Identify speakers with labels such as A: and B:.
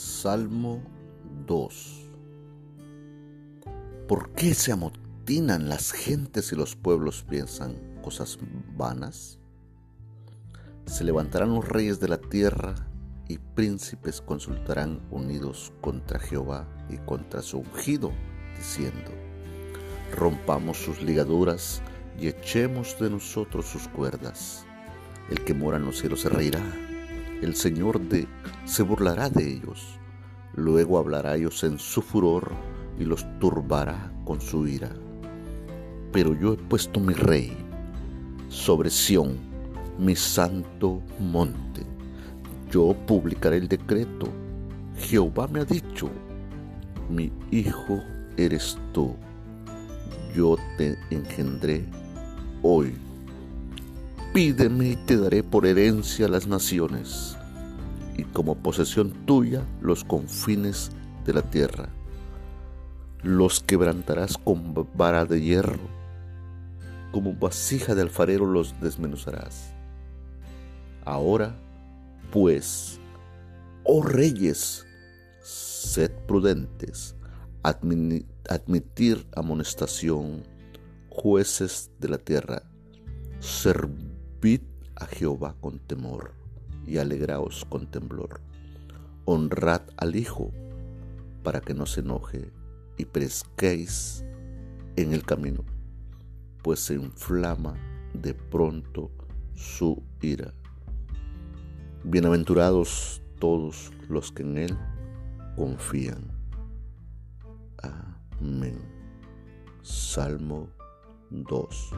A: Salmo 2 ¿Por qué se amotinan las gentes y los pueblos piensan cosas vanas? Se levantarán los reyes de la tierra y príncipes consultarán unidos contra Jehová y contra su ungido, diciendo, rompamos sus ligaduras y echemos de nosotros sus cuerdas. El que mora en los cielos se reirá, el Señor de, se burlará de ellos, luego hablará ellos en su furor y los turbará con su ira. Pero yo he puesto mi rey sobre Sión, mi santo monte. Yo publicaré el decreto. Jehová me ha dicho, mi hijo eres tú. Yo te engendré hoy. Pídeme y te daré por herencia las naciones y como posesión tuya los confines de la tierra. Los quebrantarás con vara de hierro, como vasija de alfarero los desmenuzarás. Ahora, pues, oh reyes, sed prudentes, admitir amonestación, jueces de la tierra, servid a Jehová con temor y alegraos con temblor. Honrad al Hijo para que no se enoje y perezcáis en el camino, pues se inflama de pronto su ira. Bienaventurados todos los que en Él confían. Amén. Salmo 2.